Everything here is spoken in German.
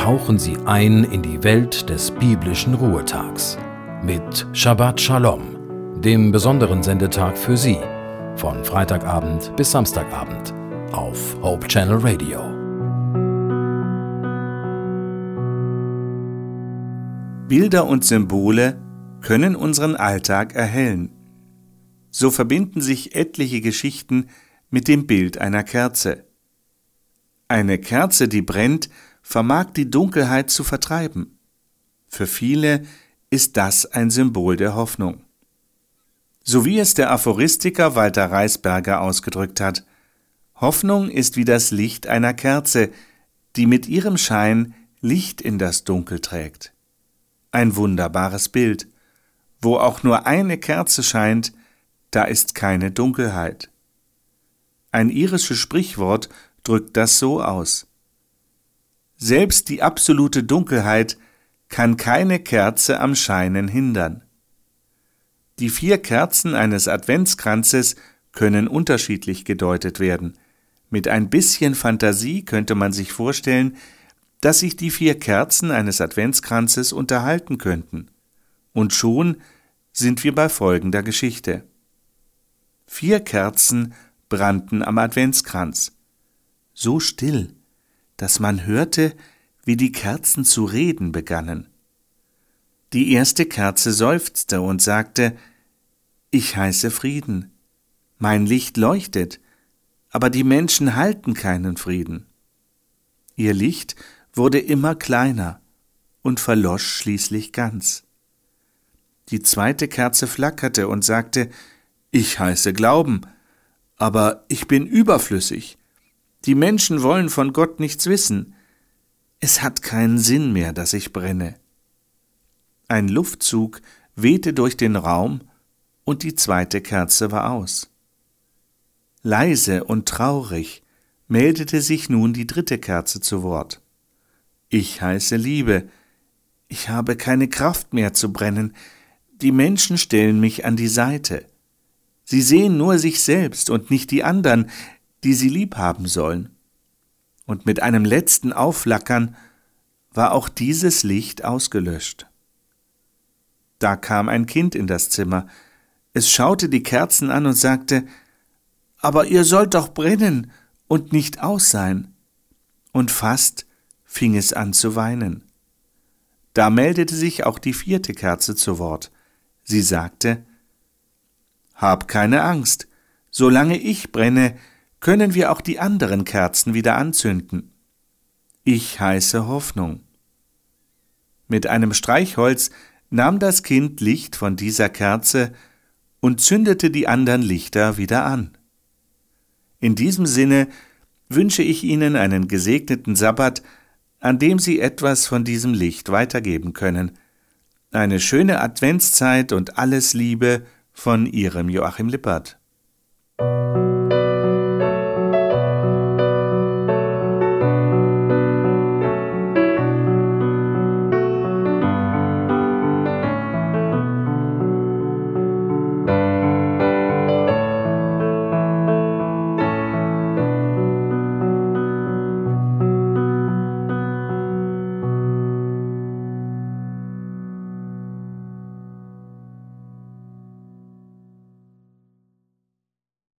tauchen Sie ein in die Welt des biblischen Ruhetags mit Shabbat Shalom, dem besonderen Sendetag für Sie, von Freitagabend bis Samstagabend auf Hope Channel Radio. Bilder und Symbole können unseren Alltag erhellen. So verbinden sich etliche Geschichten mit dem Bild einer Kerze. Eine Kerze, die brennt, vermag die Dunkelheit zu vertreiben. Für viele ist das ein Symbol der Hoffnung. So wie es der Aphoristiker Walter Reisberger ausgedrückt hat, Hoffnung ist wie das Licht einer Kerze, die mit ihrem Schein Licht in das Dunkel trägt. Ein wunderbares Bild. Wo auch nur eine Kerze scheint, da ist keine Dunkelheit. Ein irisches Sprichwort drückt das so aus. Selbst die absolute Dunkelheit kann keine Kerze am Scheinen hindern. Die vier Kerzen eines Adventskranzes können unterschiedlich gedeutet werden. Mit ein bisschen Fantasie könnte man sich vorstellen, dass sich die vier Kerzen eines Adventskranzes unterhalten könnten. Und schon sind wir bei folgender Geschichte. Vier Kerzen brannten am Adventskranz. So still, dass man hörte, wie die Kerzen zu reden begannen. Die erste Kerze seufzte und sagte Ich heiße Frieden. Mein Licht leuchtet, aber die Menschen halten keinen Frieden. Ihr Licht wurde immer kleiner und verlosch schließlich ganz. Die zweite Kerze flackerte und sagte Ich heiße Glauben, aber ich bin überflüssig. Die Menschen wollen von Gott nichts wissen. Es hat keinen Sinn mehr, dass ich brenne. Ein Luftzug wehte durch den Raum und die zweite Kerze war aus. Leise und traurig meldete sich nun die dritte Kerze zu Wort. Ich heiße Liebe, ich habe keine Kraft mehr zu brennen, die Menschen stellen mich an die Seite. Sie sehen nur sich selbst und nicht die anderen, die sie lieb haben sollen. Und mit einem letzten Aufflackern war auch dieses Licht ausgelöscht. Da kam ein Kind in das Zimmer. Es schaute die Kerzen an und sagte, Aber ihr sollt doch brennen und nicht aus sein. Und fast fing es an zu weinen. Da meldete sich auch die vierte Kerze zu Wort. Sie sagte, Hab keine Angst, solange ich brenne, können wir auch die anderen Kerzen wieder anzünden. Ich heiße Hoffnung. Mit einem Streichholz nahm das Kind Licht von dieser Kerze und zündete die anderen Lichter wieder an. In diesem Sinne wünsche ich Ihnen einen gesegneten Sabbat, an dem Sie etwas von diesem Licht weitergeben können. Eine schöne Adventszeit und alles Liebe von Ihrem Joachim Lippert.